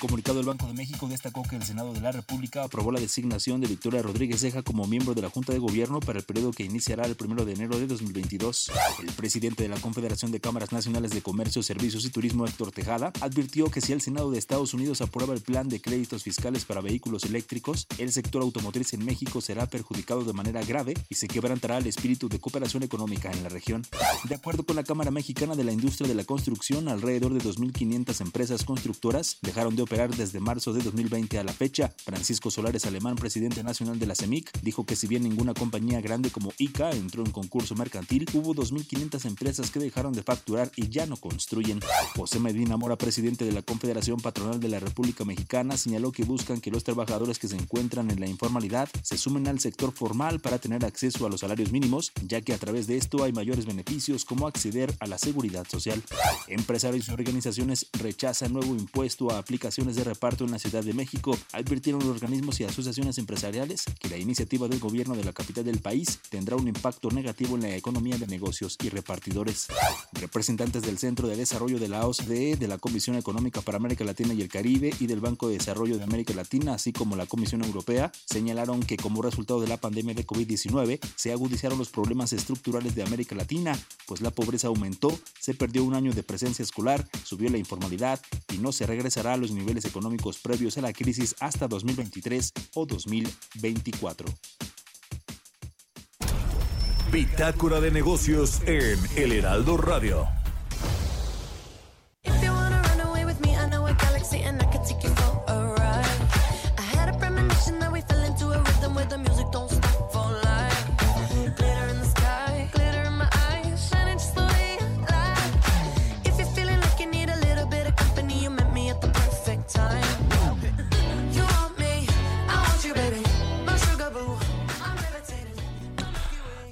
Comunicado, el Banco de México destacó que el Senado de la República aprobó la designación de Victoria Rodríguez Ceja como miembro de la Junta de Gobierno para el periodo que iniciará el 1 de enero de 2022. El presidente de la Confederación de Cámaras Nacionales de Comercio, Servicios y Turismo, Héctor Tejada, advirtió que si el Senado de Estados Unidos aprueba el plan de créditos fiscales para vehículos eléctricos, el sector automotriz en México será perjudicado de manera grave y se quebrantará el espíritu de cooperación económica en la región. De acuerdo con la Cámara Mexicana de la Industria de la Construcción, alrededor de 2.500 empresas constructoras dejaron de desde marzo de 2020 a la fecha. Francisco Solares Alemán, presidente nacional de la CEMIC, dijo que si bien ninguna compañía grande como ICA entró en concurso mercantil, hubo 2.500 empresas que dejaron de facturar y ya no construyen. José Medina Mora, presidente de la Confederación Patronal de la República Mexicana, señaló que buscan que los trabajadores que se encuentran en la informalidad se sumen al sector formal para tener acceso a los salarios mínimos, ya que a través de esto hay mayores beneficios como acceder a la seguridad social. Empresarios y organizaciones rechazan nuevo impuesto a de reparto en la Ciudad de México, advirtieron los organismos y asociaciones empresariales que la iniciativa del gobierno de la capital del país tendrá un impacto negativo en la economía de negocios y repartidores. Representantes del Centro de Desarrollo de la OCDE, de la Comisión Económica para América Latina y el Caribe y del Banco de Desarrollo de América Latina, así como la Comisión Europea, señalaron que como resultado de la pandemia de COVID-19 se agudizaron los problemas estructurales de América Latina, pues la pobreza aumentó, se perdió un año de presencia escolar, subió la informalidad y no se regresará a los niveles económicos previos a la crisis hasta 2023 o 2024. Bitácora de negocios en El Heraldo Radio.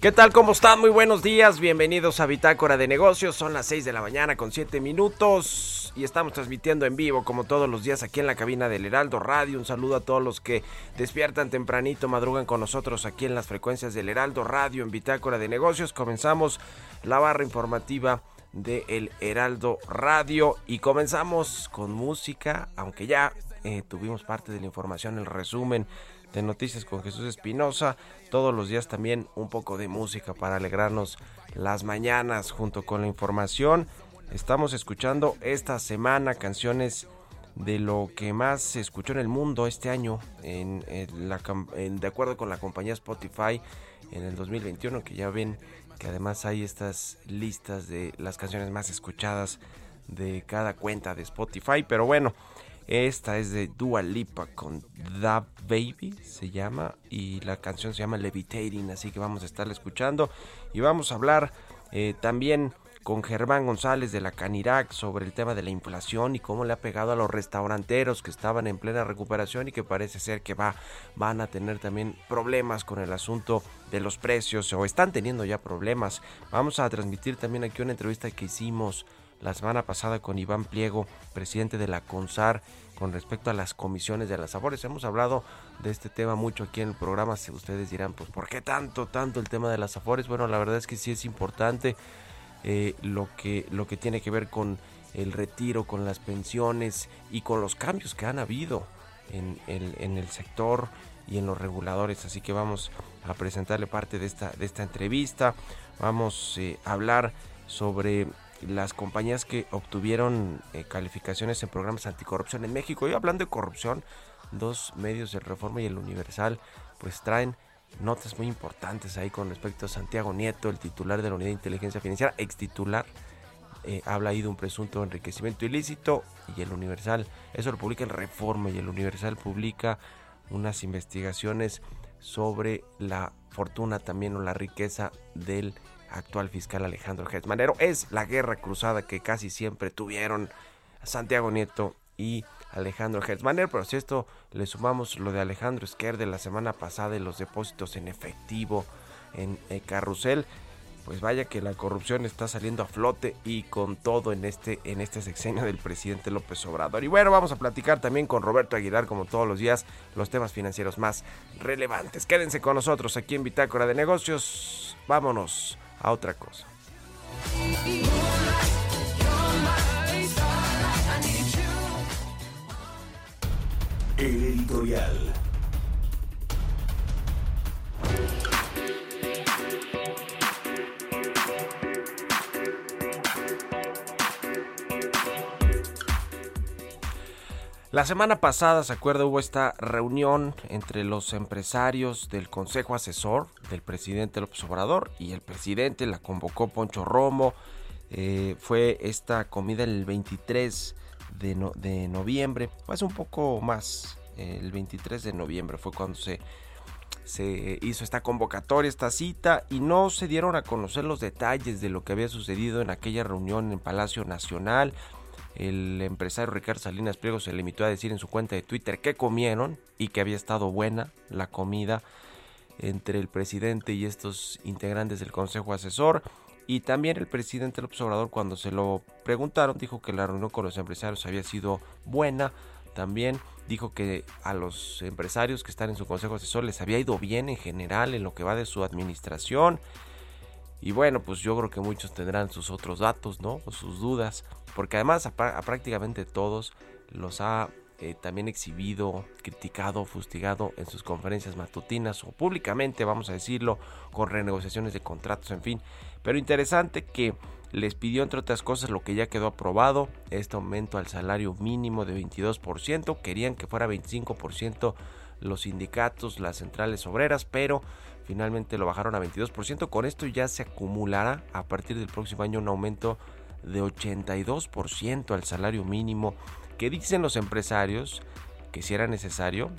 ¿Qué tal? ¿Cómo están? Muy buenos días. Bienvenidos a Bitácora de Negocios. Son las 6 de la mañana con 7 minutos y estamos transmitiendo en vivo como todos los días aquí en la cabina del Heraldo Radio. Un saludo a todos los que despiertan tempranito, madrugan con nosotros aquí en las frecuencias del Heraldo Radio en Bitácora de Negocios. Comenzamos la barra informativa de El Heraldo Radio y comenzamos con música, aunque ya eh, tuvimos parte de la información, el resumen de Noticias con Jesús Espinosa. Todos los días también un poco de música para alegrarnos las mañanas junto con la información. Estamos escuchando esta semana canciones de lo que más se escuchó en el mundo este año, en, la, de acuerdo con la compañía Spotify en el 2021, que ya ven que además hay estas listas de las canciones más escuchadas de cada cuenta de Spotify. Pero bueno, esta es de Dua Lipa con Da Baby, se llama, y la canción se llama Levitating, así que vamos a estarla escuchando y vamos a hablar eh, también con Germán González de la Canirac sobre el tema de la inflación y cómo le ha pegado a los restauranteros que estaban en plena recuperación y que parece ser que va, van a tener también problemas con el asunto de los precios o están teniendo ya problemas. Vamos a transmitir también aquí una entrevista que hicimos la semana pasada con Iván Pliego, presidente de la CONSAR, con respecto a las comisiones de las sabores. Hemos hablado de este tema mucho aquí en el programa. Si ustedes dirán, pues, ¿por qué tanto, tanto el tema de las afores? Bueno, la verdad es que sí es importante eh, lo, que, lo que tiene que ver con el retiro, con las pensiones y con los cambios que han habido en, el sector y en los reguladores. Así que vamos a presentarle parte de esta, de esta entrevista. Vamos eh, a hablar sobre las compañías que obtuvieron eh, calificaciones en programas anticorrupción en México. Y hablando de corrupción, dos medios de Reforma y el Universal pues traen notas muy importantes ahí con respecto a Santiago Nieto, el titular de la Unidad de Inteligencia Financiera, ex titular. Eh, habla ahí de un presunto enriquecimiento ilícito y el Universal, eso lo publica en Reforma y el Universal publica unas investigaciones sobre la fortuna también o la riqueza del actual fiscal Alejandro Gertz Es la guerra cruzada que casi siempre tuvieron Santiago Nieto y Alejandro Hertzmanner, pero si esto le sumamos lo de Alejandro Esquer de la semana pasada y los depósitos en efectivo en el carrusel, pues vaya que la corrupción está saliendo a flote y con todo en este, en este sexenio del presidente López Obrador. Y bueno, vamos a platicar también con Roberto Aguilar, como todos los días, los temas financieros más relevantes. Quédense con nosotros aquí en Bitácora de Negocios. Vámonos a otra cosa. El editorial. La semana pasada, se acuerda, hubo esta reunión entre los empresarios del Consejo Asesor del presidente López Obrador y el presidente la convocó Poncho Romo. Eh, fue esta comida el 23 de, noviembre, pues un poco más, el 23 de noviembre fue cuando se, se hizo esta convocatoria, esta cita, y no se dieron a conocer los detalles de lo que había sucedido en aquella reunión en Palacio Nacional. El empresario Ricardo Salinas Pliego se limitó a decir en su cuenta de Twitter que comieron y que había estado buena la comida entre el presidente y estos integrantes del Consejo Asesor. Y también el presidente López Obrador cuando se lo preguntaron dijo que la reunión con los empresarios había sido buena. También dijo que a los empresarios que están en su consejo asesor les había ido bien en general en lo que va de su administración. Y bueno, pues yo creo que muchos tendrán sus otros datos, ¿no? O sus dudas. Porque además a, prácticamente todos los ha eh, también exhibido, criticado, fustigado en sus conferencias matutinas o públicamente, vamos a decirlo, con renegociaciones de contratos, en fin. Pero interesante que les pidió entre otras cosas lo que ya quedó aprobado, este aumento al salario mínimo de 22%, querían que fuera 25% los sindicatos, las centrales obreras, pero finalmente lo bajaron a 22%, con esto ya se acumulará a partir del próximo año un aumento de 82% al salario mínimo, que dicen los empresarios que si era necesario,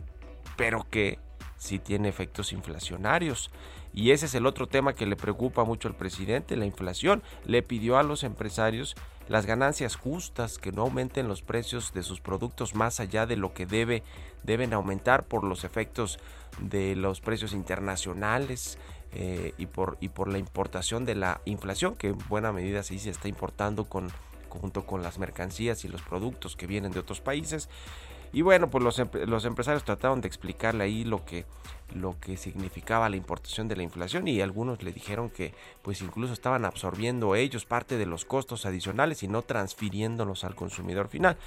pero que si tiene efectos inflacionarios. Y ese es el otro tema que le preocupa mucho al presidente, la inflación. Le pidió a los empresarios las ganancias justas, que no aumenten los precios de sus productos más allá de lo que debe, deben aumentar por los efectos de los precios internacionales eh, y, por, y por la importación de la inflación, que en buena medida sí se está importando con, junto con las mercancías y los productos que vienen de otros países. Y bueno, pues los, los empresarios trataron de explicarle ahí lo que, lo que significaba la importación de la inflación y algunos le dijeron que pues incluso estaban absorbiendo ellos parte de los costos adicionales y no transfiriéndolos al consumidor final.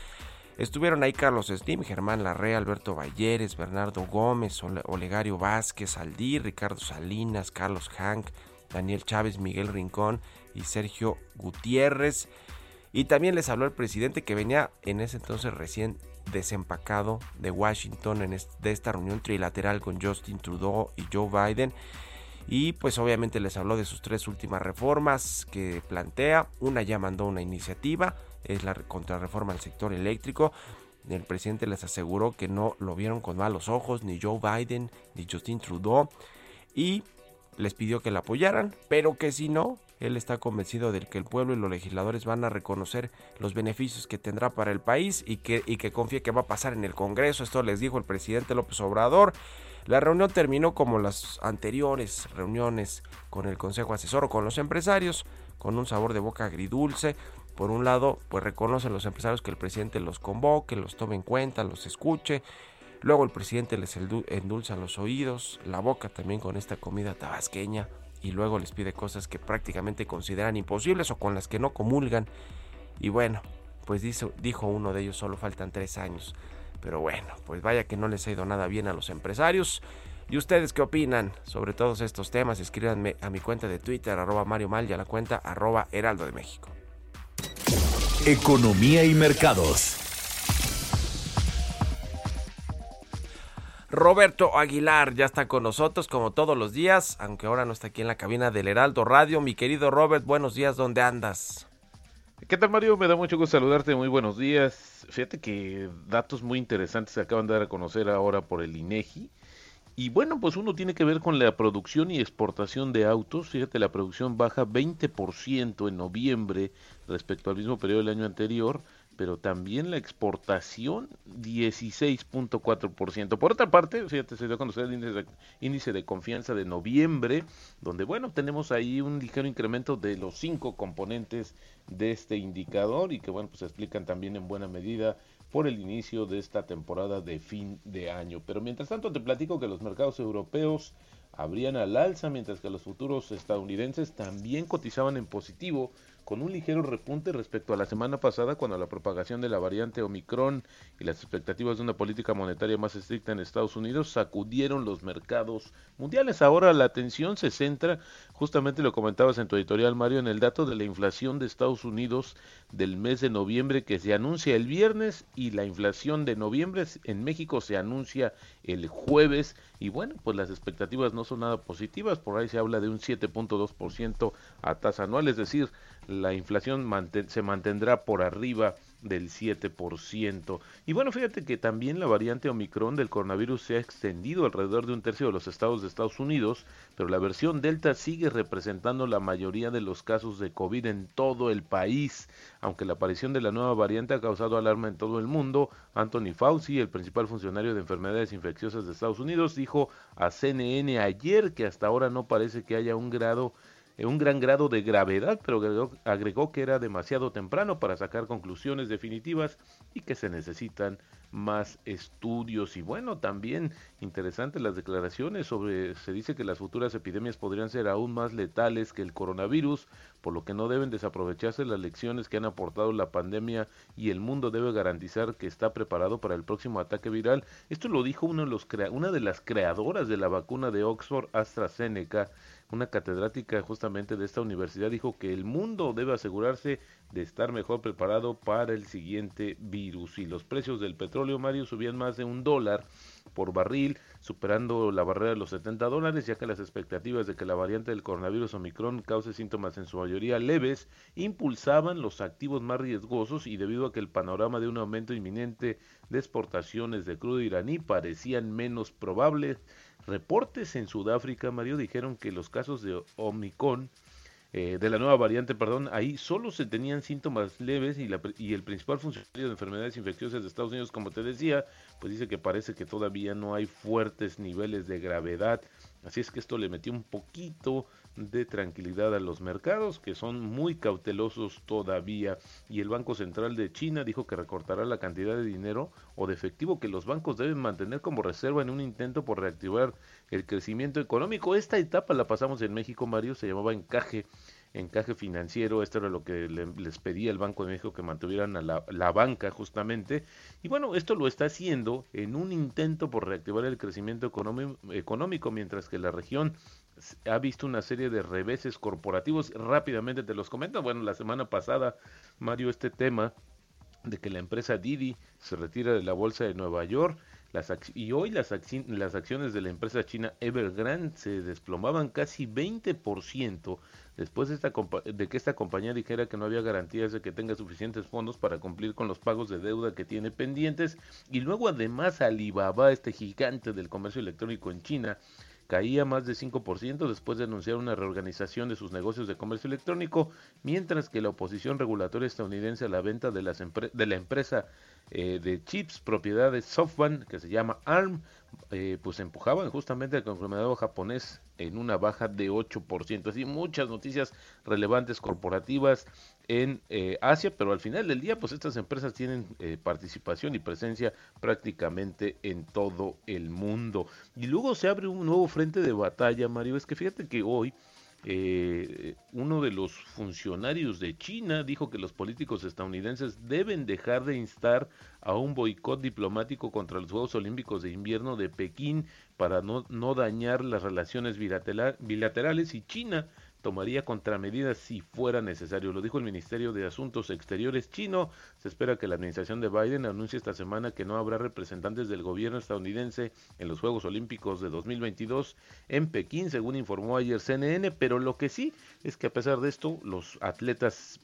Estuvieron ahí Carlos Slim, Germán Larrea, Alberto Valleres, Bernardo Gómez, Ole- Olegario Vázquez, Aldir, Ricardo Salinas, Carlos Hank, Daniel Chávez, Miguel Rincón y Sergio Gutiérrez. Y también les habló el presidente que venía en ese entonces recién desempacado de Washington en esta reunión trilateral con Justin Trudeau y Joe Biden. Y pues obviamente les habló de sus tres últimas reformas que plantea. Una ya mandó una iniciativa, es la contrarreforma al sector eléctrico. El presidente les aseguró que no lo vieron con malos ojos ni Joe Biden ni Justin Trudeau. Y les pidió que la apoyaran, pero que si no, él está convencido de que el pueblo y los legisladores van a reconocer los beneficios que tendrá para el país y que, y que confía que va a pasar en el Congreso. Esto les dijo el presidente López Obrador. La reunión terminó como las anteriores reuniones con el Consejo Asesor o con los empresarios, con un sabor de boca agridulce. Por un lado, pues reconocen los empresarios que el presidente los convoque, los tome en cuenta, los escuche. Luego el presidente les endu- endulza los oídos, la boca también con esta comida tabasqueña y luego les pide cosas que prácticamente consideran imposibles o con las que no comulgan. Y bueno, pues dijo uno de ellos, solo faltan tres años. Pero bueno, pues vaya que no les ha ido nada bien a los empresarios. ¿Y ustedes qué opinan sobre todos estos temas? Escríbanme a mi cuenta de Twitter, arroba Mario Mal, y a la cuenta arroba Heraldo de México. Economía y mercados. Roberto Aguilar ya está con nosotros como todos los días, aunque ahora no está aquí en la cabina del Heraldo Radio. Mi querido Robert, buenos días, ¿dónde andas? ¿Qué tal Mario? Me da mucho gusto saludarte, muy buenos días. Fíjate que datos muy interesantes se acaban de dar a conocer ahora por el INEGI. Y bueno, pues uno tiene que ver con la producción y exportación de autos. Fíjate, la producción baja 20% en noviembre respecto al mismo periodo del año anterior, pero también la exportación 16.4%. Por otra parte, fíjate, se dio a conocer el índice de, índice de confianza de noviembre, donde bueno, tenemos ahí un ligero incremento de los cinco componentes de este indicador y que bueno, pues explican también en buena medida por el inicio de esta temporada de fin de año. Pero mientras tanto te platico que los mercados europeos abrían al alza, mientras que los futuros estadounidenses también cotizaban en positivo, con un ligero repunte respecto a la semana pasada cuando la propagación de la variante Omicron y las expectativas de una política monetaria más estricta en Estados Unidos sacudieron los mercados mundiales. Ahora la atención se centra, justamente lo comentabas en tu editorial Mario, en el dato de la inflación de Estados Unidos del mes de noviembre que se anuncia el viernes y la inflación de noviembre en México se anuncia el jueves y bueno, pues las expectativas no son nada positivas, por ahí se habla de un 7.2% a tasa anual, es decir, la inflación se mantendrá por arriba del 7%. Y bueno, fíjate que también la variante Omicron del coronavirus se ha extendido alrededor de un tercio de los estados de Estados Unidos, pero la versión Delta sigue representando la mayoría de los casos de COVID en todo el país. Aunque la aparición de la nueva variante ha causado alarma en todo el mundo, Anthony Fauci, el principal funcionario de enfermedades infecciosas de Estados Unidos, dijo a CNN ayer que hasta ahora no parece que haya un grado eh, un gran grado de gravedad, pero agregó, que era demasiado temprano para sacar conclusiones definitivas y que se necesitan más estudios. Y bueno, también interesantes las declaraciones sobre, se dice que las futuras epidemias podrían ser aún más letales que el coronavirus, por lo que no deben desaprovecharse las lecciones que han aportado la pandemia y el mundo debe garantizar que está preparado para el próximo ataque viral. Esto lo dijo una de las creadoras de la vacuna de Oxford AstraZeneca, una catedrática justamente de esta universidad dijo que el mundo debe asegurarse de estar mejor preparado para el siguiente virus. Y los precios del petróleo, Mario, subían más de un dólar por barril, superando la barrera de los 70 dólares, ya que las expectativas de que la variante del coronavirus Omicron cause síntomas en su mayoría leves impulsaban los activos más riesgosos y debido a que el panorama de un aumento inminente de exportaciones de crudo iraní parecían menos probables, reportes en Sudáfrica, Mario, dijeron que los casos de Omicron eh, de la nueva variante, perdón, ahí solo se tenían síntomas leves y, la, y el principal funcionario de enfermedades infecciosas de Estados Unidos, como te decía, pues dice que parece que todavía no hay fuertes niveles de gravedad. Así es que esto le metió un poquito de tranquilidad a los mercados, que son muy cautelosos todavía. Y el Banco Central de China dijo que recortará la cantidad de dinero o de efectivo que los bancos deben mantener como reserva en un intento por reactivar el crecimiento económico. Esta etapa la pasamos en México, Mario, se llamaba encaje encaje financiero, esto era lo que le- les pedía el Banco de México que mantuvieran a la, la banca justamente, y bueno, esto lo está haciendo en un intento por reactivar el crecimiento económico, mientras que la región ha visto una serie de reveses corporativos, rápidamente te los comento, bueno, la semana pasada, Mario, este tema de que la empresa Didi se retira de la bolsa de Nueva York las y hoy las, las acciones de la empresa china Evergrande se desplomaban casi 20% después de, de que esta compañía dijera que no había garantías de que tenga suficientes fondos para cumplir con los pagos de deuda que tiene pendientes. Y luego además Alibaba, este gigante del comercio electrónico en China, caía más de 5% después de anunciar una reorganización de sus negocios de comercio electrónico, mientras que la oposición regulatoria estadounidense a la venta de, la empresa eh, de chips propiedad de SoftBank, que se llama ARM, eh, pues empujaban justamente al conglomerado japonés en una baja de 8%. Así muchas noticias relevantes corporativas en eh, Asia, pero al final del día, pues estas empresas tienen eh, participación y presencia prácticamente en todo el mundo. Y luego se abre un nuevo frente de batalla, Mario. Es que fíjate que hoy eh, uno de los funcionarios de China dijo que los políticos estadounidenses deben dejar de instar a un boicot diplomático contra los Juegos Olímpicos de Invierno de Pekín para no, no dañar las relaciones bilatera- bilaterales y China tomaría contramedidas si fuera necesario. Lo dijo el Ministerio de Asuntos Exteriores chino. Se espera que la administración de Biden anuncie esta semana que no habrá representantes del gobierno estadounidense en los Juegos Olímpicos de 2022 en Pekín, según informó ayer CNN, pero lo que sí es que a pesar de esto, los atletas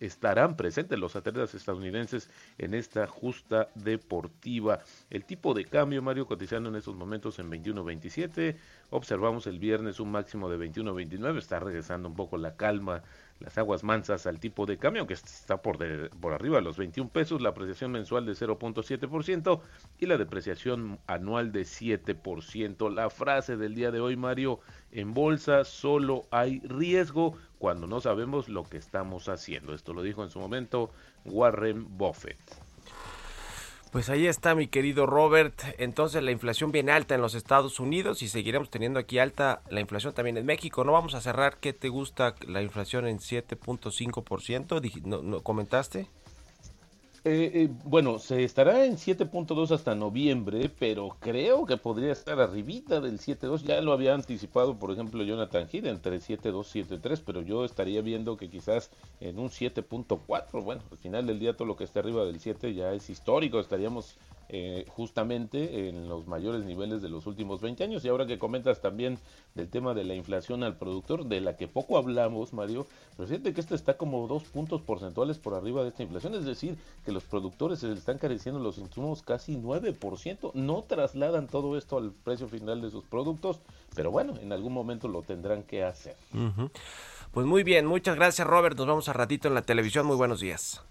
estarán presentes, los atletas estadounidenses, en esta justa deportiva. El tipo de cambio, Mario, cotizando en estos momentos en 21.27. Observamos el viernes un máximo de 21.29. Está regresando un poco la calma, las aguas mansas al tipo de cambio, que está por, de- por arriba de los 21 pesos. La apreciación mensual de 0.7% y la depreciación anual de 7%. La frase del día de hoy, Mario, en bolsa solo hay riesgo cuando no sabemos lo que estamos haciendo. Esto lo dijo en su momento Warren Buffett. Pues ahí está mi querido Robert. Entonces la inflación viene alta en los Estados Unidos y seguiremos teniendo aquí alta la inflación también en México. No vamos a cerrar. ¿Qué te gusta la inflación en 7.5%? Dij- ¿No, no comentaste? Eh, eh, bueno, se estará en 7.2 hasta noviembre, pero creo que podría estar arribita del 7.2. Ya lo había anticipado, por ejemplo, Jonathan Hill entre 7.2 y 7.3, pero yo estaría viendo que quizás en un 7.4. Bueno, al final del día todo lo que esté arriba del 7 ya es histórico. Estaríamos eh, justamente en los mayores niveles de los últimos 20 años. Y ahora que comentas también del tema de la inflación al productor, de la que poco hablamos, Mario, pero fíjate que esto está como dos puntos porcentuales por arriba de esta inflación, es decir, que los productores se están careciendo los insumos casi 9%, no trasladan todo esto al precio final de sus productos, pero bueno, en algún momento lo tendrán que hacer. Pues muy bien, muchas gracias Robert. Nos vemos a ratito en la televisión. Muy buenos días.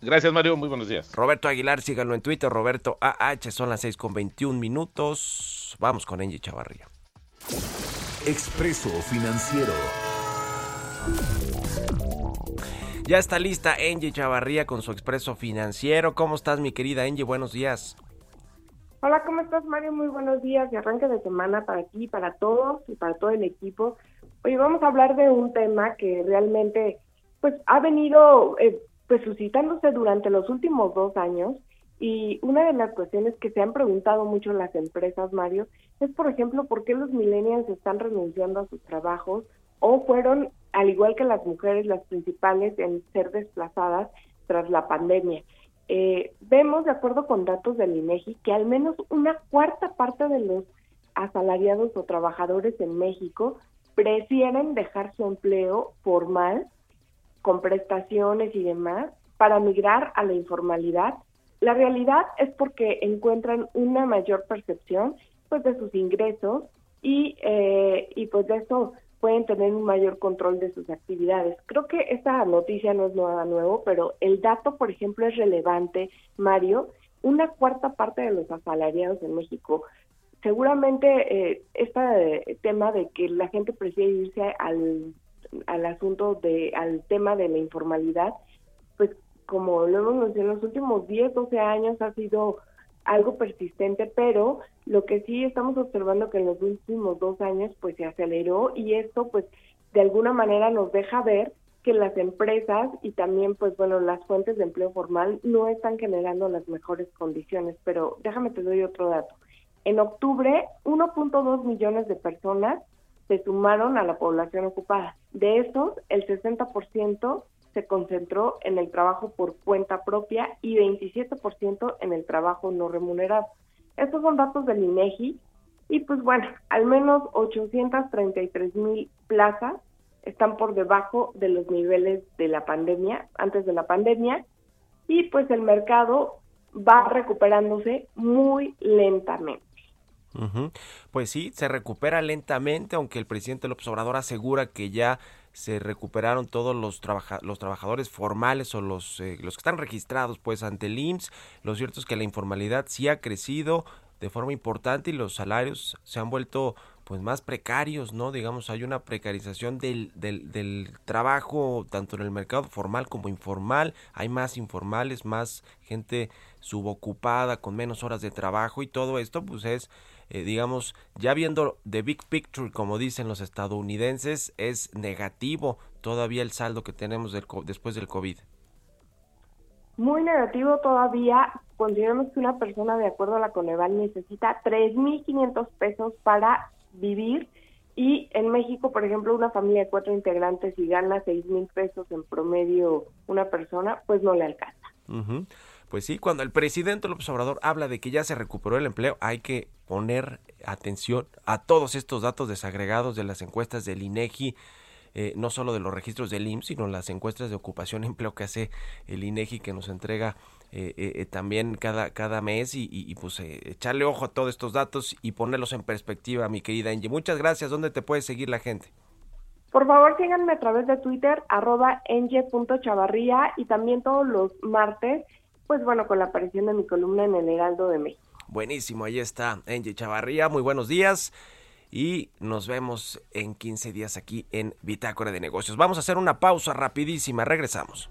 Gracias Mario, muy buenos días. Roberto Aguilar, síganlo en Twitter, Roberto AH, son las 6 con 21 minutos. Vamos con Angie Chavarría. Expreso Financiero. Ya está lista Angie Chavarría con su expreso financiero. ¿Cómo estás, mi querida Angie? Buenos días. Hola, ¿cómo estás, Mario? Muy buenos días y arranque de semana para ti, para todos y para todo el equipo. Hoy vamos a hablar de un tema que realmente pues ha venido eh, pues suscitándose durante los últimos dos años y una de las cuestiones que se han preguntado mucho las empresas, Mario, es por ejemplo por qué los millennials están renunciando a sus trabajos o fueron, al igual que las mujeres, las principales en ser desplazadas tras la pandemia. Eh, vemos, de acuerdo con datos del INEGI, que al menos una cuarta parte de los asalariados o trabajadores en México prefieren dejar su empleo formal con prestaciones y demás para migrar a la informalidad. La realidad es porque encuentran una mayor percepción pues de sus ingresos y, eh, y pues de eso pueden tener un mayor control de sus actividades. Creo que esta noticia no es nada nuevo, pero el dato, por ejemplo, es relevante, Mario. Una cuarta parte de los asalariados en México seguramente eh, este tema de que la gente prefiere irse al, al asunto de al tema de la informalidad pues como lo hemos mencionado en los últimos 10, 12 años ha sido algo persistente, pero lo que sí estamos observando que en los últimos dos años pues se aceleró y esto pues de alguna manera nos deja ver que las empresas y también, pues bueno, las fuentes de empleo formal no están generando las mejores condiciones. Pero déjame te doy otro dato. En octubre, 1.2 millones de personas se sumaron a la población ocupada. De esos, el 60% se concentró en el trabajo por cuenta propia y 27% en el trabajo no remunerado. Estos son datos del INEGI y pues bueno, al menos 833 mil plazas están por debajo de los niveles de la pandemia, antes de la pandemia, y pues el mercado va recuperándose muy lentamente. Pues sí, se recupera lentamente, aunque el presidente López Obrador asegura que ya se recuperaron todos los, trabaja- los trabajadores formales o los, eh, los que están registrados pues ante el IMSS. Lo cierto es que la informalidad sí ha crecido de forma importante y los salarios se han vuelto pues más precarios, ¿no? Digamos, hay una precarización del, del, del trabajo tanto en el mercado formal como informal, hay más informales, más gente subocupada, con menos horas de trabajo y todo esto pues es, eh, digamos, ya viendo the big picture, como dicen los estadounidenses, es negativo todavía el saldo que tenemos del, después del COVID. Muy negativo todavía, consideramos que una persona de acuerdo a la Coneval necesita 3.500 pesos para vivir y en México, por ejemplo, una familia de cuatro integrantes y gana 6.000 pesos en promedio una persona, pues no le alcanza. Ujú. Pues sí, cuando el presidente López Obrador habla de que ya se recuperó el empleo, hay que poner atención a todos estos datos desagregados de las encuestas del INEGI, eh, no solo de los registros del IMSS, sino las encuestas de ocupación y empleo que hace el INEGI que nos entrega eh, eh, eh, también cada, cada mes y, pues echarle ojo a todos estos datos y ponerlos en perspectiva, mi querida Angie. Muchas gracias. ¿Dónde te puede seguir la gente? Por favor, síganme a través de Twitter, arroba y también todos los martes, pues bueno, con la aparición de mi columna en el Heraldo de México. Buenísimo, ahí está Angie Chavarría, muy buenos días y nos vemos en 15 días aquí en Bitácora de Negocios. Vamos a hacer una pausa rapidísima, regresamos.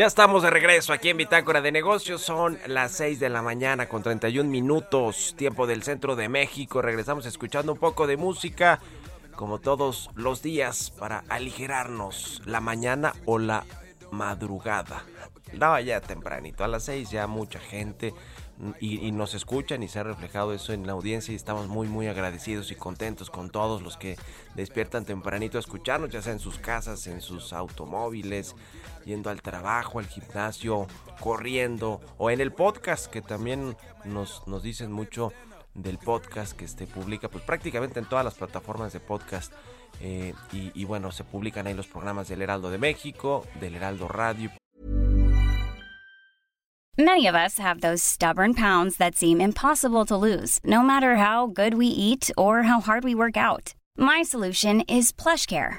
Ya estamos de regreso aquí en Bitácora de Negocios. Son las 6 de la mañana con 31 minutos, tiempo del centro de México. Regresamos escuchando un poco de música, como todos los días, para aligerarnos la mañana o la madrugada. No, ya tempranito, a las 6 ya mucha gente y, y nos escuchan y se ha reflejado eso en la audiencia y estamos muy muy agradecidos y contentos con todos los que despiertan tempranito a escucharnos, ya sea en sus casas, en sus automóviles, yendo al trabajo, al gimnasio, corriendo o en el podcast que también nos, nos dicen mucho del podcast que se publica pues prácticamente en todas las plataformas de podcast eh, y, bueno se publican ahí los programas del Heraldo de México, del Heraldo Radio Many of us have those stubborn pounds that seem impossible to lose, no matter how good we eat or how hard we work out. My solution is PlushCare.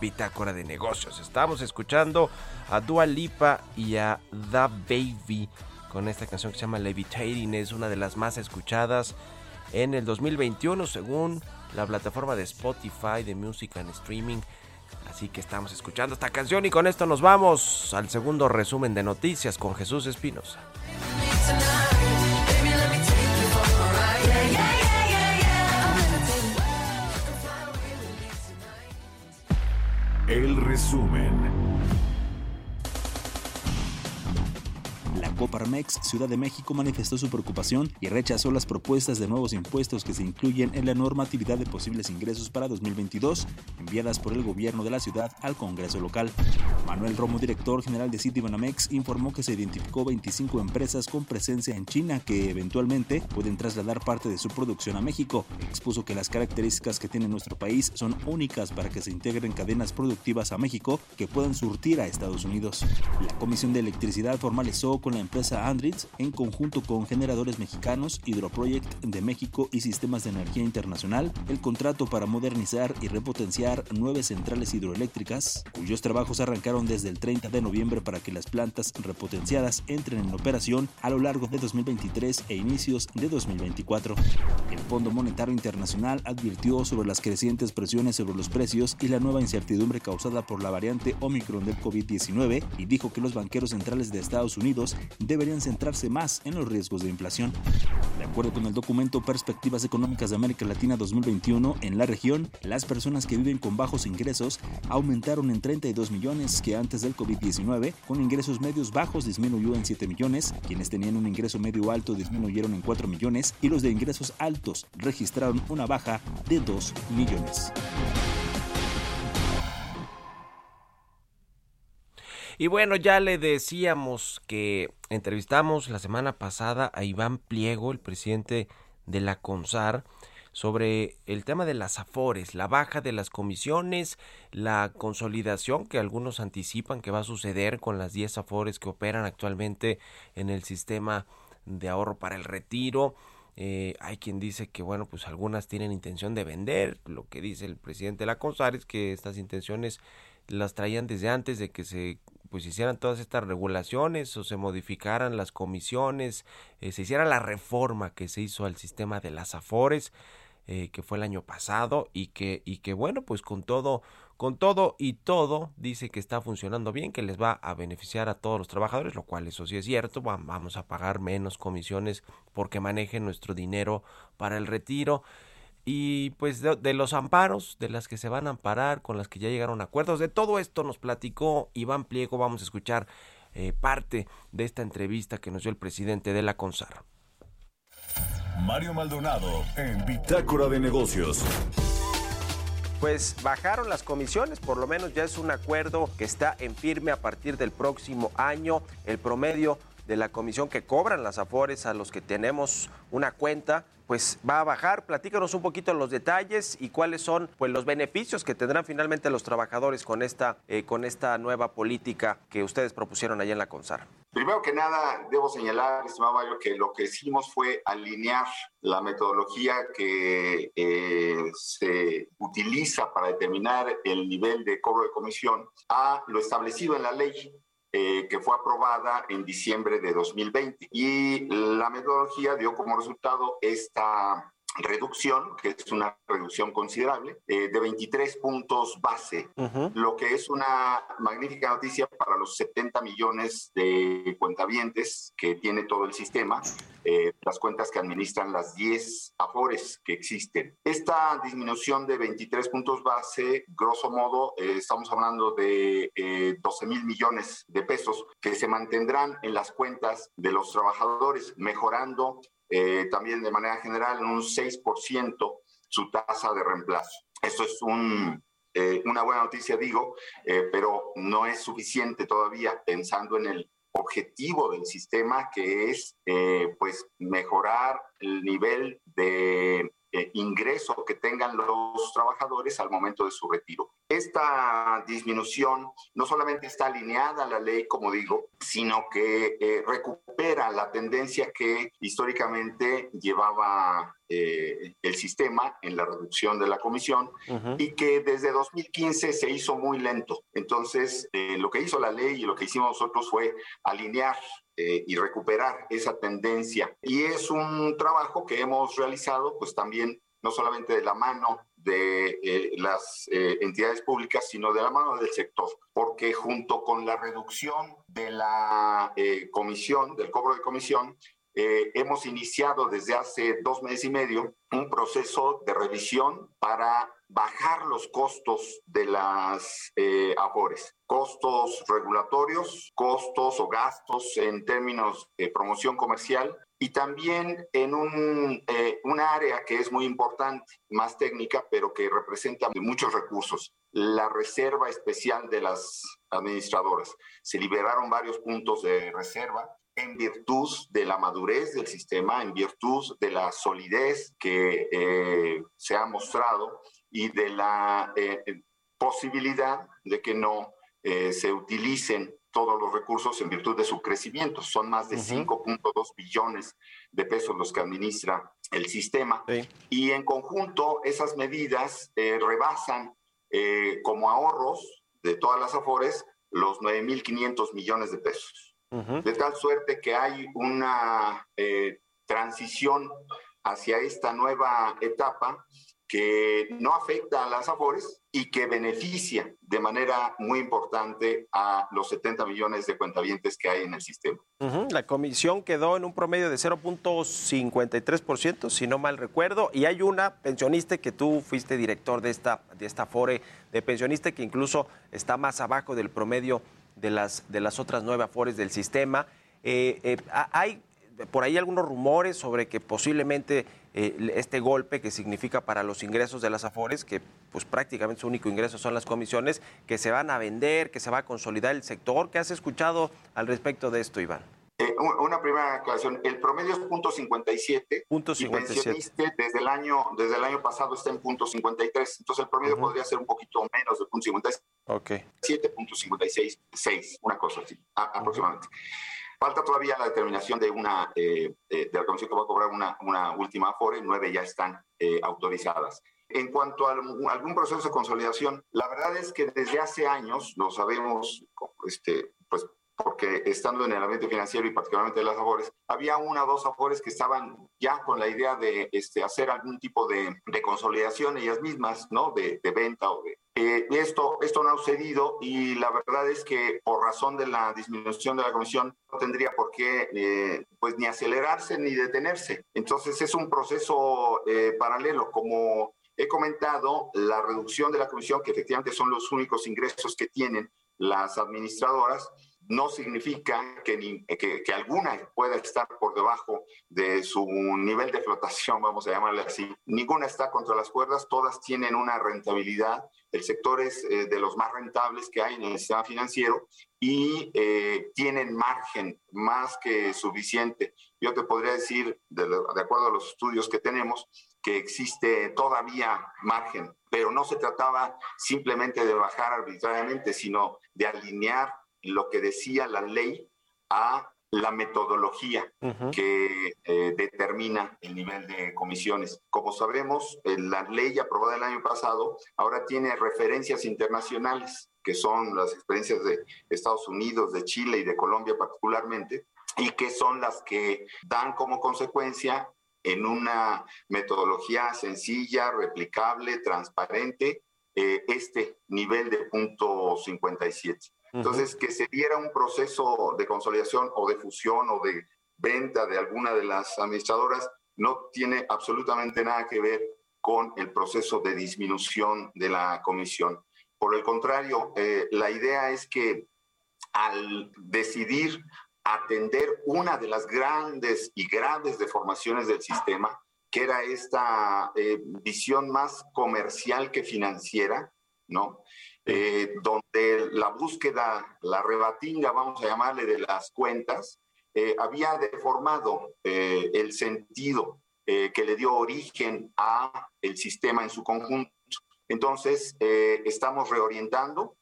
Bitácora de Negocios. Estamos escuchando a Dua Lipa y a Da Baby con esta canción que se llama Levitating, es una de las más escuchadas en el 2021 según la plataforma de Spotify de Music and Streaming. Así que estamos escuchando esta canción y con esto nos vamos al segundo resumen de noticias con Jesús Espinosa. El resumen. La Coparmex Ciudad de México manifestó su preocupación y rechazó las propuestas de nuevos impuestos que se incluyen en la normatividad de posibles ingresos para 2022 enviadas por el gobierno de la ciudad al Congreso local. Manuel Romo, director general de Citibanamex, informó que se identificó 25 empresas con presencia en China que eventualmente pueden trasladar parte de su producción a México. Expuso que las características que tiene nuestro país son únicas para que se integren cadenas productivas a México que puedan surtir a Estados Unidos. La Comisión de Electricidad formalizó con la empresa Andritz, en conjunto con generadores mexicanos, Hidroproject de México y Sistemas de Energía Internacional, el contrato para modernizar y repotenciar nueve centrales hidroeléctricas, cuyos trabajos arrancaron desde el 30 de noviembre para que las plantas repotenciadas entren en operación a lo largo de 2023 e inicios de 2024. El Fondo Monetario Internacional advirtió sobre las crecientes presiones sobre los precios y la nueva incertidumbre causada por la variante Omicron del COVID-19 y dijo que los banqueros centrales de Estados Unidos deberían centrarse más en los riesgos de inflación. De acuerdo con el documento Perspectivas Económicas de América Latina 2021, en la región, las personas que viven con bajos ingresos aumentaron en 32 millones que antes del COVID-19, con ingresos medios bajos disminuyó en 7 millones, quienes tenían un ingreso medio alto disminuyeron en 4 millones y los de ingresos altos registraron una baja de 2 millones. Y bueno, ya le decíamos que entrevistamos la semana pasada a Iván Pliego, el presidente de la CONSAR, sobre el tema de las afores, la baja de las comisiones, la consolidación que algunos anticipan que va a suceder con las 10 afores que operan actualmente en el sistema de ahorro para el retiro. Eh, hay quien dice que, bueno, pues algunas tienen intención de vender. Lo que dice el presidente de la CONSAR es que estas intenciones las traían desde antes de que se pues hicieran todas estas regulaciones o se modificaran las comisiones, eh, se hiciera la reforma que se hizo al sistema de las afores, eh, que fue el año pasado y que y que bueno pues con todo con todo y todo dice que está funcionando bien que les va a beneficiar a todos los trabajadores lo cual eso sí es cierto vamos a pagar menos comisiones porque manejen nuestro dinero para el retiro y pues de, de, los amparos, de las que se van a amparar, con las que ya llegaron a acuerdos, de todo esto nos platicó Iván Pliego, vamos a escuchar eh, parte de esta entrevista que nos dio el presidente de la CONSAR. Mario Maldonado en Bitácora de Negocios pues bajaron las comisiones, por lo menos ya es un acuerdo que está en firme a partir del próximo año. El promedio de la comisión que cobran las afores a los que tenemos una cuenta pues va a bajar. Platícanos un poquito los detalles y cuáles son pues los beneficios que tendrán finalmente los trabajadores con esta eh, con esta nueva política que ustedes propusieron allá en la CONSAR. Primero que nada, debo señalar, estimado Mario, que lo que hicimos fue alinear la metodología que eh, se utiliza para determinar el nivel de cobro de comisión a lo establecido en la ley eh, que fue aprobada en diciembre de 2020. Y la metodología dio como resultado esta reducción, que es una reducción considerable, eh, de 23 puntos base, uh -huh. lo que es una magnífica noticia para los 70 millones de cuentavientes que tiene todo el sistema, eh, las cuentas que administran las 10 afores que existen. Esta disminución de 23 puntos base, grosso modo, eh, estamos hablando de 12 mil millones de pesos que se mantendrán en las cuentas de los trabajadores, mejorando eh, también de manera general en un 6% su tasa de reemplazo. Esto es un, eh, una buena noticia, digo, eh, pero no es suficiente todavía pensando en el objetivo del sistema que es pues mejorar el nivel de eh, ingreso que tengan los trabajadores al momento de su retiro. Esta disminución no solamente está alineada a la ley, como digo, sino que eh, recupera la tendencia que históricamente llevaba eh, el sistema en la reducción de la comisión y que desde 2015 se hizo muy lento. Entonces, eh, lo que hizo la ley y lo que hicimos nosotros fue alinear eh, y recuperar esa tendencia. Y es un trabajo que hemos realizado, pues también no solamente de la mano de eh, las eh, entidades públicas, sino de la mano del sector, porque junto con la reducción de la comisión, del cobro de comisión, hemos iniciado desde hace dos meses y medio un proceso de revisión para bajar los costos de las afores, costos regulatorios, costos o gastos en términos de promoción comercial y también en un, eh, área que es muy importante, más técnica, pero que representa muchos recursos, la reserva especial de las administradoras. Se liberaron varios puntos de reserva en virtud de la madurez del sistema, en virtud de la solidez que eh, se ha mostrado y de la eh, posibilidad de que no se utilicen todos los recursos en virtud de su crecimiento. Son más de 5.2 billones de pesos los que administra el sistema. Y en conjunto, esas medidas eh, rebasan eh, como ahorros de todas las AFORES los 9.500 millones de pesos. De tal suerte que hay una eh, transición hacia esta nueva etapa que no afecta a las AFORES y que beneficia de manera muy importante a los 70 millones de cuentavientes que hay en el sistema. La comisión quedó en un promedio de 0.53%, si no mal recuerdo, y hay una pensionista que tú fuiste director de esta, de esta AFORE de pensionista que incluso está más abajo del promedio de las, de las otras nueve AFORES del sistema. Eh, eh, hay por ahí algunos rumores sobre que posiblemente eh, este golpe que significa para los ingresos de las AFORES, que pues prácticamente su único ingreso son las comisiones, que se van a vender, que se va a consolidar el sector. ¿Qué has escuchado al respecto de esto, Iván? Eh, una primera aclaración, el promedio es punto 57, punto 57. desde el año desde el año pasado está en punto 53, entonces el promedio podría ser un poquito menos de punto 57. Ok. 7.56, 6, una cosa así, aproximadamente. Falta todavía la determinación de una eh, de la comisión que va a cobrar una, una última afore, nueve ya están eh, autorizadas. En cuanto a algún proceso de consolidación, la verdad es que desde hace años, lo sabemos, este, pues porque estando en el ambiente financiero y particularmente de las afores, había una o dos afores que estaban ya con la idea de este, hacer algún tipo de, de consolidación ellas mismas, ¿no? De, de venta o de... Eh, esto, esto no ha sucedido y la verdad es que por razón de la disminución de la comisión no tendría por qué eh, pues ni acelerarse ni detenerse. Entonces es un proceso eh, paralelo como he comentado, la reducción de la comisión, que efectivamente son los únicos ingresos que tienen las administradoras, no significa que, que, alguna pueda estar por debajo de su nivel de flotación, vamos a llamarle así. Ninguna está contra las cuerdas, todas tienen una rentabilidad. El sector es eh, de los más rentables que hay en el sistema financiero y eh, tienen margen más que suficiente. Yo te podría decir, de, de acuerdo a los estudios que tenemos, que existe todavía margen, pero no se trataba simplemente de bajar arbitrariamente, sino de alinear lo que decía la ley a la metodología uh -huh. que eh, determina el nivel de comisiones. Como sabremos, la ley aprobada el año pasado ahora tiene referencias internacionales, que son las experiencias de Estados Unidos, de Chile y de Colombia particularmente, y que son las que dan como consecuencia en una metodología sencilla, replicable, transparente, eh, este nivel de punto 57. Entonces, que se diera un proceso de consolidación o de fusión o de venta de alguna de las administradoras no tiene absolutamente nada que ver con el proceso de disminución de la comisión. Por el contrario, eh, la idea es que al decidir atender una de las grandes y graves deformaciones del sistema, que era esta eh, visión más comercial que financiera, ¿no? Eh, donde la búsqueda, la rebatinga, vamos a llamarle, de las cuentas, eh, había deformado eh, el sentido eh, que le dio origen a el sistema en su conjunto. Entonces, eh, estamos reorientando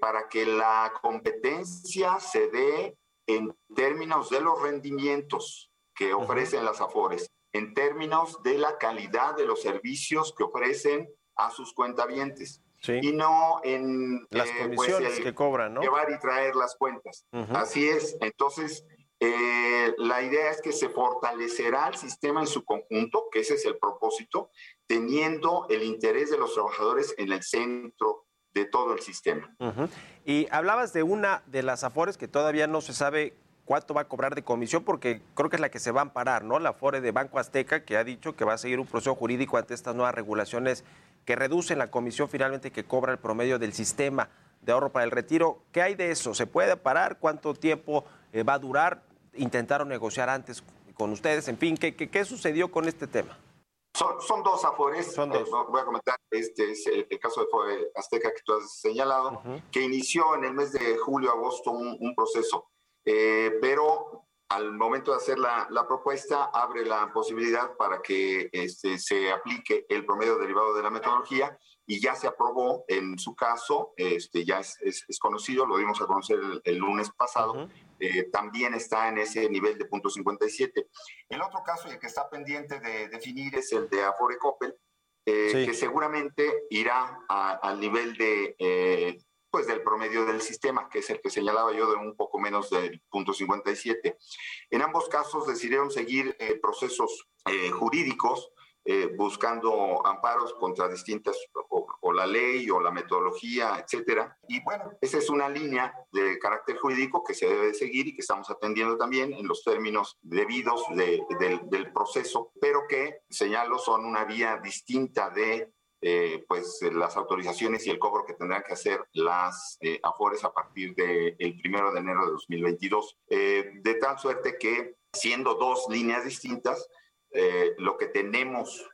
para que la competencia se dé en términos de los rendimientos que ofrecen las AFORES en términos de la calidad de los servicios que ofrecen a sus cuentavientes. Sí. Y no en Las eh, pues, comisiones que cobran, ¿no? llevar y traer las cuentas. Así es. Entonces, eh, la idea es que se fortalecerá el sistema en su conjunto, que ese es el propósito, teniendo el interés de los trabajadores en el centro de todo el sistema. Y hablabas de una de las afores que todavía no se sabe cuánto va a cobrar de comisión, porque creo que es la que se va a amparar, ¿no? La Afore de Banco Azteca, que ha dicho que va a seguir un proceso jurídico ante estas nuevas regulaciones que reducen la comisión finalmente que cobra el promedio del sistema de ahorro para el retiro. ¿Qué hay de eso? ¿Se puede parar? ¿Cuánto tiempo eh, va a durar? ¿Intentaron negociar antes con ustedes? En fin, ¿qué, qué, qué sucedió con este tema? Son, son dos afores. Son dos. Eh, voy a comentar, este es el, el caso de Afore Azteca que tú has señalado, Ujú. que inició en el mes de julio-agosto un, un proceso, eh, pero al momento de hacer la, la propuesta abre la posibilidad para que este, se aplique el promedio derivado de la metodología y ya se aprobó en su caso, este, ya es, es- es conocido, lo dimos a conocer el, el lunes pasado, eh, también está en ese nivel de punto 57. El otro caso y el que está pendiente de definir es el de Afore Coppel, eh, Sí. que seguramente irá a- al nivel de, eh, pues del promedio del sistema, que es el que señalaba yo de un poco menos del punto 57. En ambos casos decidieron seguir eh, procesos eh, jurídicos, eh, buscando amparos contra distintas, o, la ley o la metodología, etcétera. Y bueno, esa es una línea de carácter jurídico que se debe de seguir y que estamos atendiendo también en los términos debidos de- del- del proceso, pero que, señalo, son una vía distinta de eh, pues eh, las autorizaciones y el cobro que tendrán que hacer las eh, AFORES a partir del primero de enero de 2022. Eh, de tal suerte que, siendo dos líneas distintas, eh, lo que tenemos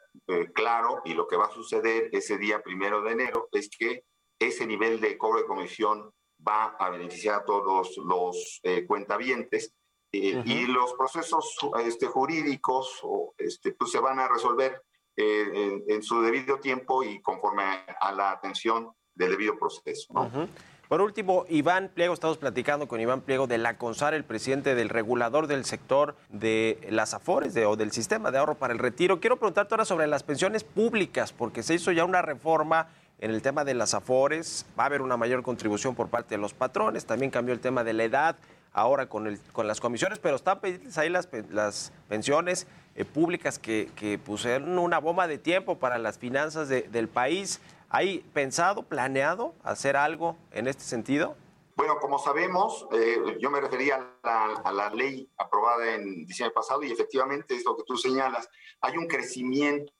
claro y lo que va a suceder ese día primero de enero es que ese nivel de cobro de comisión va a beneficiar a todos los cuentavientes Ujú. y los procesos este, jurídicos o, este, pues, se van a resolver en, en su debido tiempo y conforme a, la atención del debido proceso. Por último, Iván Pliego, estamos platicando con Iván Pliego de la CONSAR, el presidente del regulador del sector de las AFORES de- o del sistema de ahorro para el retiro. Quiero preguntarte ahora sobre las pensiones públicas, porque se hizo ya una reforma en el tema de las AFORES, va a haber una mayor contribución por parte de los patrones, también cambió el tema de la edad, ahora con, el, con las comisiones, pero están ahí las, las pensiones eh, públicas que, que pusieron una bomba de tiempo para las finanzas de- del país. ¿Hay pensado, planeado hacer algo en este sentido? Bueno, como sabemos, eh, yo me refería a la, a la ley aprobada en diciembre pasado y efectivamente es lo que tú señalas. Hay un crecimiento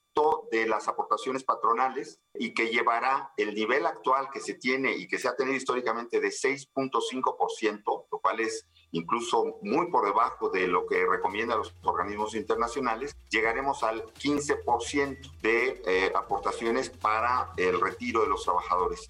de las aportaciones patronales y que llevará el nivel actual que se tiene y que se ha tenido históricamente de 6.5%, lo cual es incluso muy por debajo de lo que recomiendan los organismos internacionales, llegaremos al 15% de eh, aportaciones para el retiro de los trabajadores.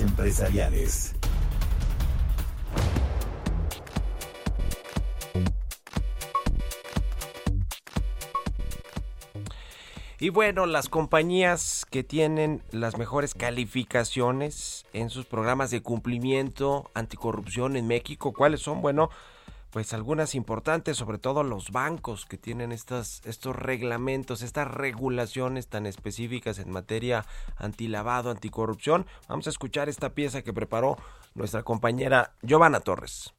Empresariales. Y bueno, las compañías que tienen las mejores calificaciones en sus programas de cumplimiento anticorrupción en México, ¿cuáles son? Bueno, pues algunas importantes, sobre todo los bancos que tienen estas, estos reglamentos, estas regulaciones tan específicas en materia antilavado, anticorrupción. Vamos a escuchar esta pieza que preparó nuestra compañera Giovanna Torres.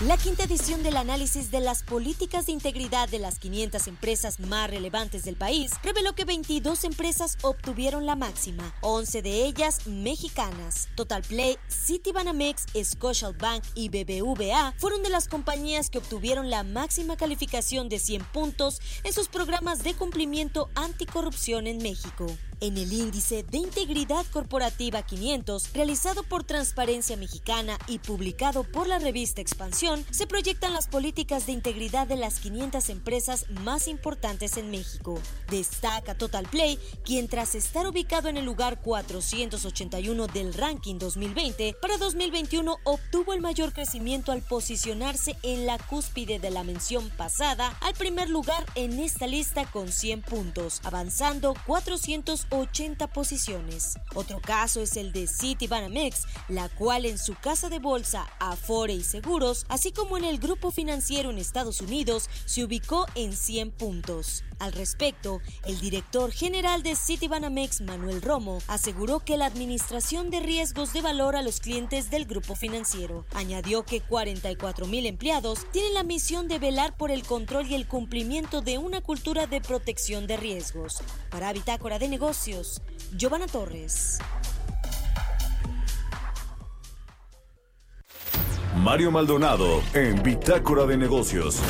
La quinta edición del análisis de las políticas de integridad de las 500 empresas más relevantes del país reveló que 22 empresas obtuvieron la máxima, 11 de ellas mexicanas. Total Play, Citibanamex, Scotiabank y BBVA fueron de las compañías que obtuvieron la máxima calificación de 100 puntos en sus programas de cumplimiento anticorrupción en México. En el índice de integridad corporativa 500, realizado por Transparencia Mexicana y publicado por la revista Expansión, se proyectan las políticas de integridad de las 500 empresas más importantes en México. Destaca Total Play, quien tras estar ubicado en el lugar 481 del ranking 2020, para 2021 obtuvo el mayor crecimiento al posicionarse en la cúspide de la mención pasada al primer lugar en esta lista con 100 puntos, avanzando 480 posiciones. Otro caso es el de Citibanamex, la cual en su casa de bolsa, Afore y Seguros, así como en el grupo financiero en Estados Unidos, se ubicó en 100 puntos. Al respecto, el director general de Citibanamex, Manuel Romo, aseguró que la administración de riesgos de valor a los clientes del grupo financiero. Añadió que 44 mil empleados tienen la misión de velar por el control y el cumplimiento de una cultura de protección de riesgos. Para Bitácora de Negocios, Giovanna Torres. Mario Maldonado en Bitácora de Negocios.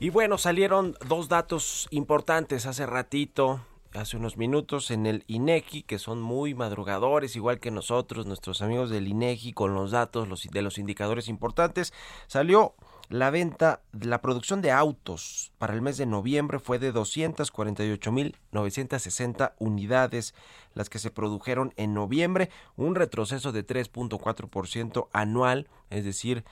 Y bueno, salieron dos datos importantes hace ratito, hace unos minutos, en el INEGI, que son muy madrugadores, igual que nosotros, nuestros amigos del INEGI, con los datos los, de los indicadores importantes. Salió la venta, la producción de autos para el mes de noviembre fue de 248.960 unidades, las que se produjeron en noviembre, un retroceso de 3.4% anual, es decir,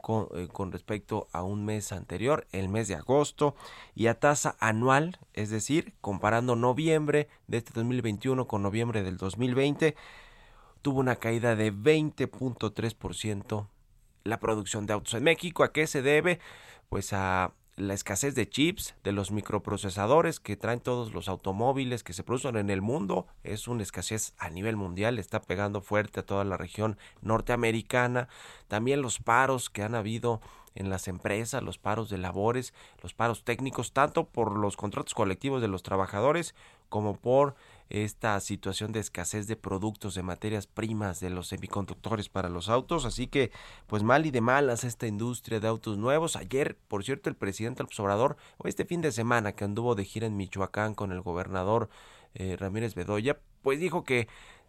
con, eh, con, respecto a un mes anterior, el mes de agosto, y a tasa anual, es decir, comparando noviembre de este 2021 con noviembre del 2020, tuvo una caída de 20.3% la producción de autos en México. ¿A qué se debe? Pues a la escasez de chips, de los microprocesadores que traen todos los automóviles que se producen en el mundo. Es una escasez a nivel mundial, está pegando fuerte a toda la región norteamericana. También los paros que han habido en las empresas, los paros de labores, los paros técnicos, tanto por los contratos colectivos de los trabajadores como por esta situación de escasez de productos de materias primas de los semiconductores para los autos, así que pues mal y de malas esta industria de autos nuevos. Ayer, por cierto, el presidente López Obrador, o este fin de semana que anduvo de gira en Michoacán con el gobernador eh, Ramírez Bedoya, pues dijo que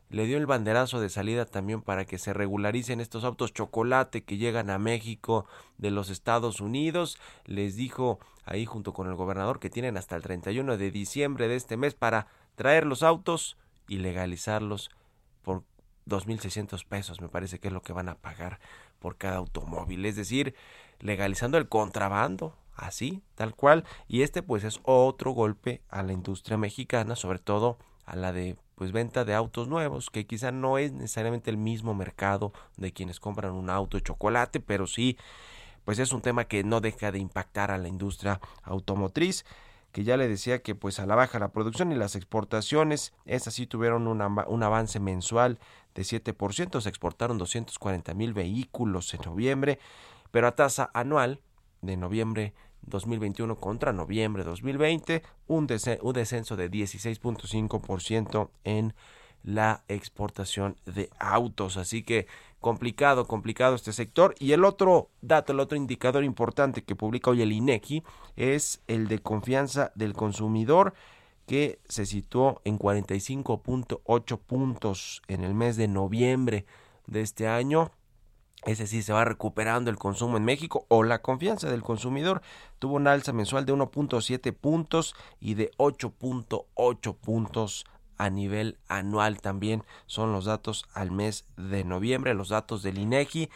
le dio el banderazo de salida también para que se regularicen estos autos chocolate que llegan a México de los Estados Unidos. Les dijo ahí junto con el gobernador que tienen hasta el 31 de diciembre de este mes para traer los autos y legalizarlos por 2.600 pesos, me parece que es lo que van a pagar por cada automóvil. Es decir, legalizando el contrabando, así, tal cual. Y este pues es otro golpe a la industria mexicana, sobre todo a la de pues venta de autos nuevos, que quizá no es necesariamente el mismo mercado de quienes compran un auto de chocolate, pero sí, pues es un tema que no deja de impactar a la industria automotriz, que ya le decía que pues a la baja la producción y las exportaciones, esas sí tuvieron un avance mensual de 7%, se exportaron 240 mil vehículos en noviembre, pero a tasa anual de noviembre 2021 contra noviembre 2020, un, un descenso de 16.5% en la exportación de autos. Así que complicado, complicado este sector. Y el otro dato, el otro indicador importante que publica hoy el INEGI es el de confianza del consumidor que se situó en 45.8 puntos en el mes de noviembre de este año ese sí se va recuperando el consumo en México o la confianza del consumidor tuvo una alza mensual de 1.7 puntos y de 8.8 puntos a nivel anual también son los datos al mes de noviembre, los datos del INEGI.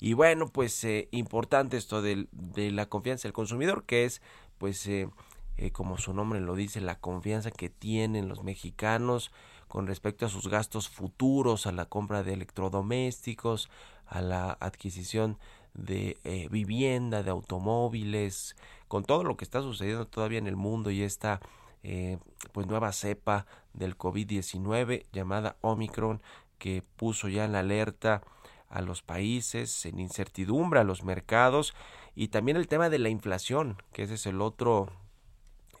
Y bueno, pues eh, importante esto de, de, la confianza del consumidor, que es pues eh, eh, como su nombre lo dice, la confianza que tienen los mexicanos con respecto a sus gastos futuros, a la compra de electrodomésticos, a la adquisición de vivienda, de automóviles, con todo lo que está sucediendo todavía en el mundo y esta eh, pues nueva cepa del COVID-19 llamada Omicron que puso ya en alerta a los países, en incertidumbre a los mercados y también el tema de la inflación, que ese es el otro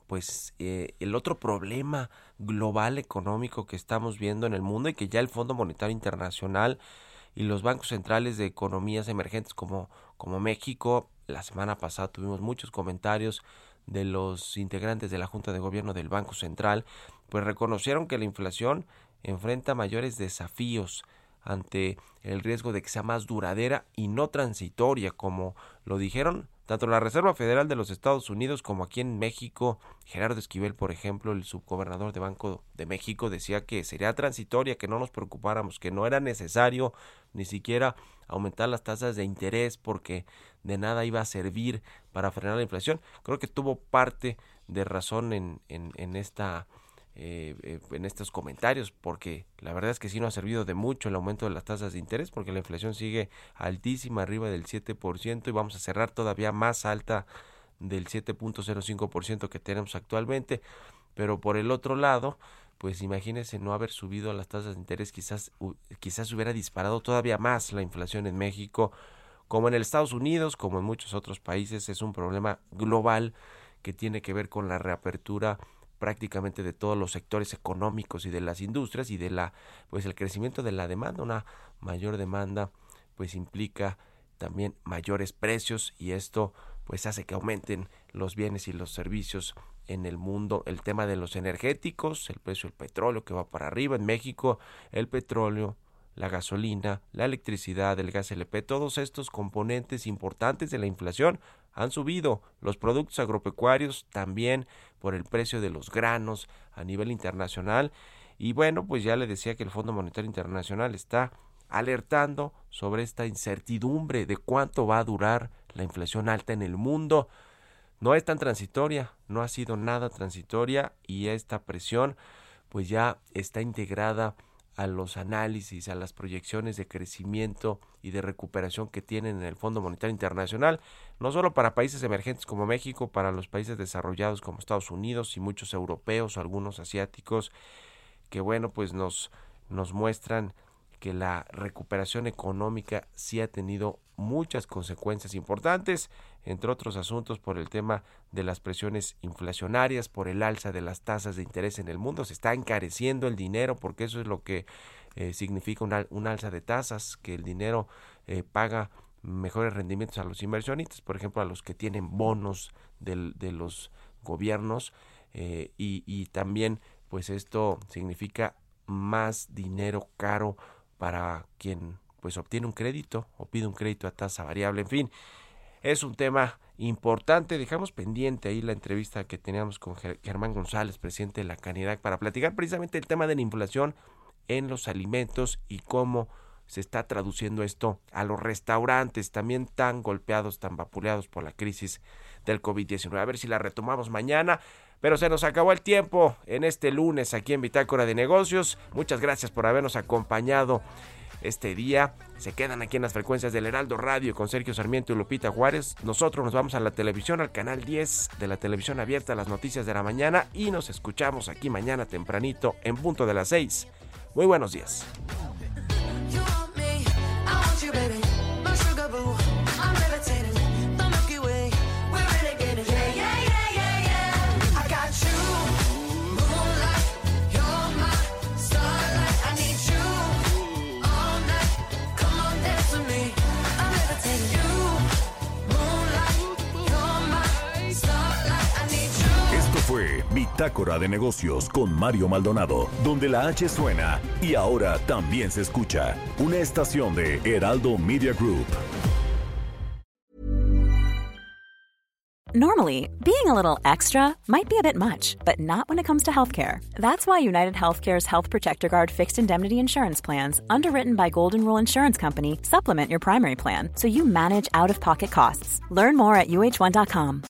pues eh, el otro problema global económico que estamos viendo en el mundo y que ya el Fondo Monetario Internacional y los bancos centrales de economías emergentes como, como México. La semana pasada tuvimos muchos comentarios de los integrantes de la Junta de Gobierno del Banco Central, pues reconocieron que la inflación enfrenta mayores desafíos ante el riesgo de que sea más duradera y no transitoria, como lo dijeron tanto la Reserva Federal de los Estados Unidos como aquí en México. Gerardo Esquivel, por ejemplo, el subgobernador de Banco de México, decía que sería transitoria, que no nos preocupáramos, que no era necesario ni siquiera aumentar las tasas de interés porque de nada iba a servir para frenar la inflación. Creo que tuvo parte de razón en, en, en esta eh, eh, en estos comentarios, porque la verdad es que sí no ha servido de mucho el aumento de las tasas de interés, porque la inflación sigue altísima, arriba del 7%, y vamos a cerrar todavía más alta del 7.05% que tenemos actualmente. Pero por el otro lado, pues imagínense no haber subido las tasas de interés, quizás, quizás hubiera disparado todavía más la inflación en México, como en Estados Unidos, como en muchos otros países, es un problema global que tiene que ver con la reapertura prácticamente de todos los sectores económicos y de las industrias y de la pues el crecimiento de la demanda. Una mayor demanda pues implica también mayores precios y esto pues hace que aumenten los bienes y los servicios en el mundo. El tema de los energéticos el precio del petróleo que va para arriba en México el petróleo la gasolina, la electricidad, el gas LP, todos estos componentes importantes de la inflación han subido. Los productos agropecuarios también por el precio de los granos a nivel internacional. Y bueno, pues ya le decía que el Fondo Monetario Internacional está alertando sobre esta incertidumbre de cuánto va a durar la inflación alta en el mundo. No es tan transitoria, no ha sido nada transitoria y esta presión pues ya está integrada a los análisis, a las proyecciones de crecimiento y de recuperación que tienen en el Fondo Monetario Internacional, no solo para países emergentes como México, para los países desarrollados como Estados Unidos y muchos europeos algunos asiáticos, que bueno, pues nos, nos muestran que la recuperación económica sí ha tenido muchas consecuencias importantes, entre otros asuntos por el tema de las presiones inflacionarias, por el alza de las tasas de interés en el mundo. Se está encareciendo el dinero porque eso es lo que eh, significa un alza de tasas, que el dinero eh, paga mejores rendimientos a los inversionistas, por ejemplo, a los que tienen bonos del, de los gobiernos eh, y, y también pues esto significa más dinero caro para quien pues obtiene un crédito o pide un crédito a tasa variable, en fin, es un tema importante. Dejamos pendiente ahí la entrevista que teníamos con Germán González, presidente de la Canidad, para platicar precisamente el tema de la inflación en los alimentos y cómo se está traduciendo esto a los restaurantes también tan golpeados, tan vapuleados por la crisis del COVID-19. A ver si la retomamos mañana. Pero se nos acabó el tiempo en este lunes aquí en Bitácora de Negocios. Muchas gracias por habernos acompañado este día. Se quedan aquí en las frecuencias del Heraldo Radio con Sergio Sarmiento y Lupita Juárez. Nosotros nos vamos a la televisión, al canal 10 de la televisión abierta, las noticias de la mañana y nos escuchamos aquí mañana tempranito en punto de las 6. Muy buenos días. Bitácora de Negocios con Mario Maldonado, donde la H suena y ahora también se escucha. Una estación de Heraldo Media Group. Normally, being a little extra might be a bit much, but not when it comes to healthcare. That's why United Healthcare's Health Protector Guard fixed indemnity insurance plans, underwritten by Golden Rule Insurance Company, supplement your primary plan so you manage out of pocket costs. Learn more at uh1.com.